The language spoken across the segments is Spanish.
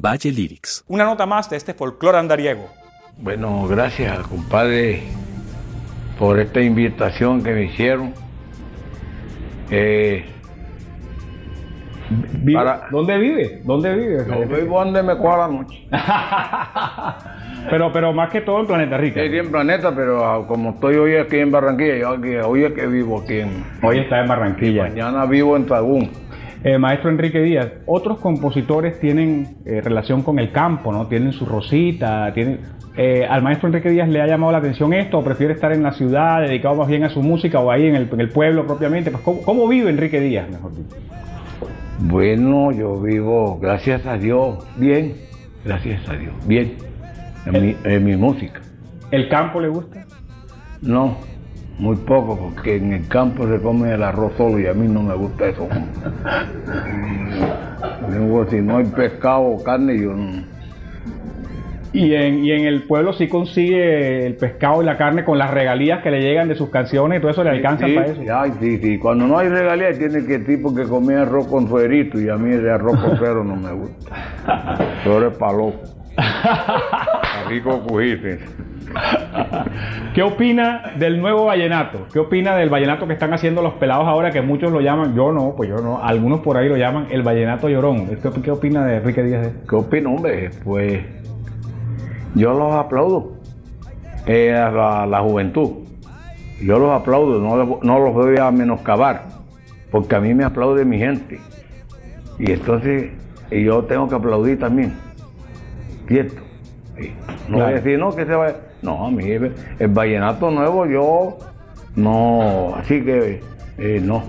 Valle Lyrics. Una nota más de este folclore andariego. Bueno, gracias, compadre, por esta invitación que me hicieron. Eh, Vive- Para- ¿Dónde vive? ¿Dónde vive? yo vivo donde me coja la noche. pero, pero más que todo en Planeta Rica. Estoy en planeta, pero ah, como estoy hoy aquí en Barranquilla, yo aquí, hoy es que vivo aquí en... Hoy está en Barranquilla. Mañana vivo en Tagún. Eh, maestro Enrique Díaz, otros compositores tienen eh, relación con el campo, ¿no? Tienen su rosita, tienen... eh, ¿Al maestro Enrique Díaz le ha llamado la atención esto o prefiere estar en la ciudad, dedicado más bien a su música o ahí en el, en el pueblo propiamente? Pues, ¿cómo, cómo vive Enrique Díaz, mejor dicho? Bueno, yo vivo, gracias a Dios, bien. Gracias a Dios, bien. En mi, en mi música. ¿El campo le gusta? No, muy poco, porque en el campo se come el arroz solo y a mí no me gusta eso. Si no hay pescado o carne, yo no. Y en, y en el pueblo sí consigue el pescado y la carne con las regalías que le llegan de sus canciones y todo eso le alcanza sí, para eso. ay, sí, sí. Cuando no hay regalías, tiene que tipo que comer arroz con suerito y a mí el arroz con cero no me gusta. Eso es pa' loco. Pa' rico cujirse. ¿Qué opina del nuevo vallenato? ¿Qué opina del vallenato que están haciendo los pelados ahora que muchos lo llaman, yo no, pues yo no, algunos por ahí lo llaman el vallenato llorón? ¿Qué, qué opina de Enrique Díaz? ¿Qué opino, hombre? Pues yo los aplaudo. Eh, a la, la juventud. Yo los aplaudo, no, no los voy a menoscabar, porque a mí me aplaude mi gente. Y entonces y yo tengo que aplaudir también. ¿Cierto? Sí. No voy a decir, no, que se vaya. No, a mí el, el vallenato nuevo yo no, así que eh, no.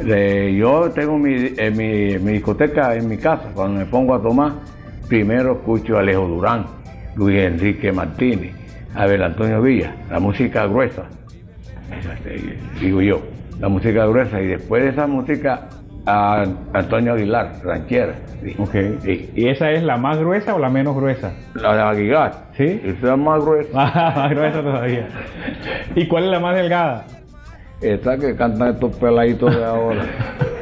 Eh, yo tengo mi, eh, mi, mi discoteca en mi casa, cuando me pongo a tomar, primero escucho a Alejo Durán, Luis Enrique Martínez, Abel Antonio Villa, la música gruesa, digo yo, la música gruesa, y después de esa música a Antonio Aguilar, ranchera. sí. Ok. Sí. ¿Y esa es la más gruesa o la menos gruesa? La de Aguilar, ¿Sí? esa es más gruesa. más gruesa todavía. ¿Y cuál es la más delgada? Esa que cantan estos peladitos de ahora.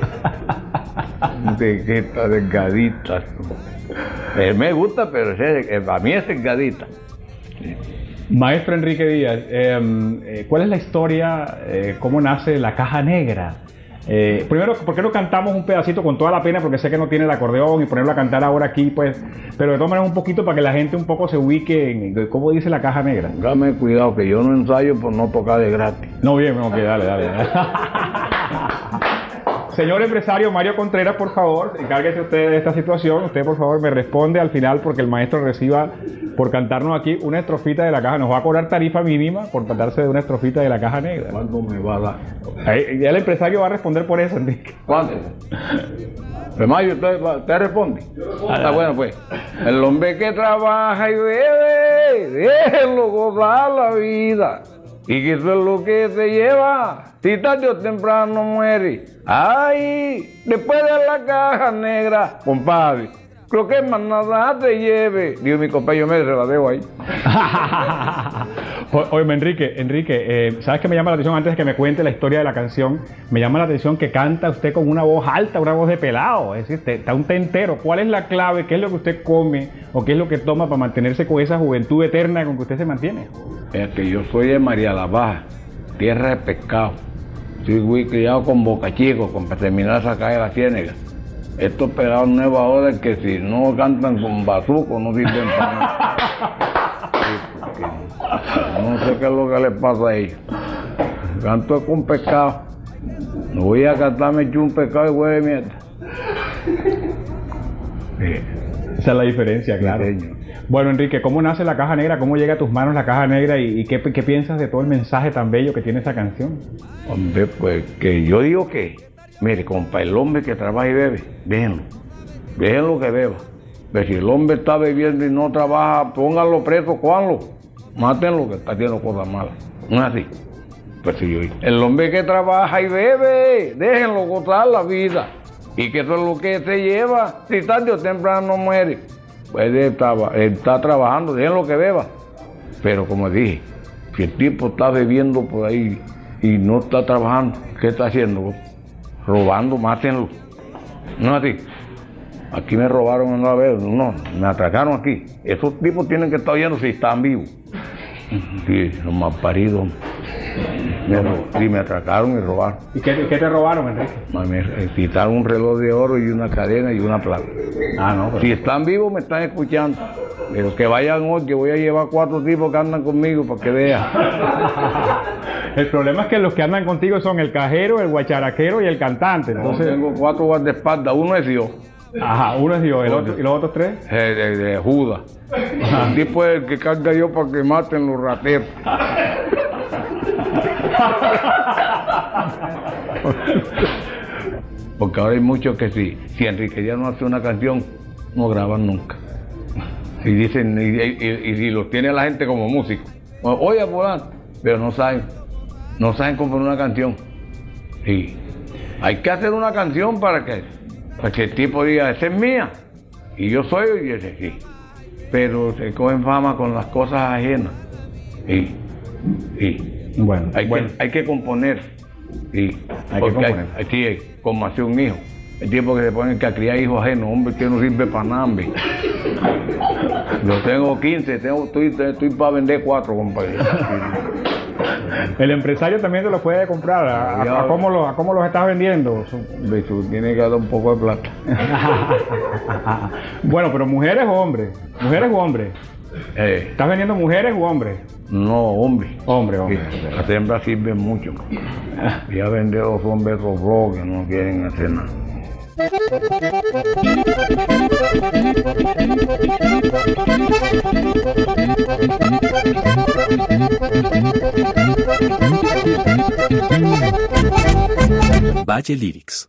está delgadita. Eh, me gusta, pero eh, para mí es delgadita. Maestro Enrique Díaz, eh, eh, ¿cuál es la historia, eh, cómo nace la caja negra? Eh, primero, ¿por qué no cantamos un pedacito con toda la pena? Porque sé que no tiene el acordeón y ponerlo a cantar ahora aquí, pues, pero de todas maneras un poquito para que la gente un poco se ubique en cómo dice la caja negra. Póngame cuidado que yo no ensayo por no tocar de gratis. No, bien, ok, dale, dale. dale. Señor empresario Mario Contreras, por favor, encárguese usted de esta situación. Usted, por favor, me responde al final porque el maestro reciba por cantarnos aquí una estrofita de la caja. Nos va a cobrar tarifa mínima por tratarse de una estrofita de la caja negra. ¿Cuánto me va a dar? Ahí, ya el empresario va a responder por eso, Enrique. ¿Cuánto? Pues Mayo, ¿usted, usted responde? Está bueno, pues. El hombre que trabaja y bebe, déjenlo gozar la vida. Y que eso es lo que te lleva. Si tarde o temprano muere. Ay, después de la caja negra, compadre. Creo que más nada te lleve. Digo, mi compañero me se la dejo ahí. Oye, Enrique, Enrique, eh, ¿sabes qué me llama la atención antes de que me cuente la historia de la canción? Me llama la atención que canta usted con una voz alta, una voz de pelado, es decir, está un entero. ¿Cuál es la clave? ¿Qué es lo que usted come o qué es lo que toma para mantenerse con esa juventud eterna con que usted se mantiene? Es que yo soy de María la Baja, tierra de pescado. Soy muy criado con Boca Chico, con para terminar esa calle de la Ciénega. Estos pelados nuevos ahora es que si no cantan con bazuco no sirven para nada. No sé qué es lo que les pasa a ellos. Canto con pescado. No voy a cantarme yo un pescado y huele mierda. Sí, Esa es la diferencia, claro. Bueno, Enrique, ¿cómo nace la caja negra? ¿Cómo llega a tus manos la caja negra? ¿Y, y qué, qué piensas de todo el mensaje tan bello que tiene esa canción? Hombre, pues que yo digo que, mire, compa, el hombre que trabaja y bebe, déjenlo. Déjenlo que beba. Pero si el hombre está bebiendo y no trabaja, pónganlo preso, cuánlo. Mátenlo que está haciendo cosas malas. No es así. Pues sí, yo el hombre que trabaja y bebe, déjenlo gozar la vida. Y que eso es lo que se lleva, si tarde o temprano muere. él, estaba, él está trabajando, dejen lo que beba. Pero como dije, si el tipo está bebiendo por ahí y no está trabajando, ¿qué está haciendo? Robando, mátenlo. No a ti. Aquí me robaron una vez, no, me atracaron aquí. Esos tipos tienen que estar oyendo si están vivos. Sí, los más paridos. Me, sí, me atracaron y robaron. ¿Y qué, qué te robaron, Enrique? Me quitaron un reloj de oro y una cadena y una plata. Ah, no, pero... Si están vivos me están escuchando. Pero que vayan hoy, que voy a llevar cuatro tipos que andan conmigo para que vean. El problema es que los que andan contigo son el cajero, el guacharaquero y el cantante. Entonces Entonces, tengo cuatro guardaespaldas, uno es Dios, ajá, uno es Dios, el otro, ¿y los otros tres? eh, de, de Judas. El tipo es el que carga yo para que maten los rateros. Porque ahora hay muchos que si, si Enrique ya no hace una canción, no graban nunca. Y dicen, y, y- los tiene la gente como músico. Oye, fulano, pero no saben, no saben componer una canción. Sí. Hay que hacer una canción para que, para que el tipo diga, esa es mía. Y yo soy, y ese sí. Pero se cogen fama con las cosas ajenas. Sí. Sí. Bueno, Hay, bueno. que, hay que componer. Sí. Hay que componer. hay- sí, como hace un hijo. El tipo que se pone que a criar hijos ajenos, hombre, que no sirve para nada, hombre. Yo tengo 15, tengo, estoy, estoy para vender cuatro, compadre. El empresario también te lo puede comprar. ¿A, a- a cómo, lo- a cómo los estás vendiendo? Tú tienes que dar un poco de plata. bueno, pero mujeres o hombres. Mujeres o hombres. Eh, ¿Estás vendiendo mujeres o hombres? no, hombre. Hombre, hombre. Sí, Las hembras sirven mucho. Ya vender los hombres robó que no quieren hacer nada. Valle Lyrics.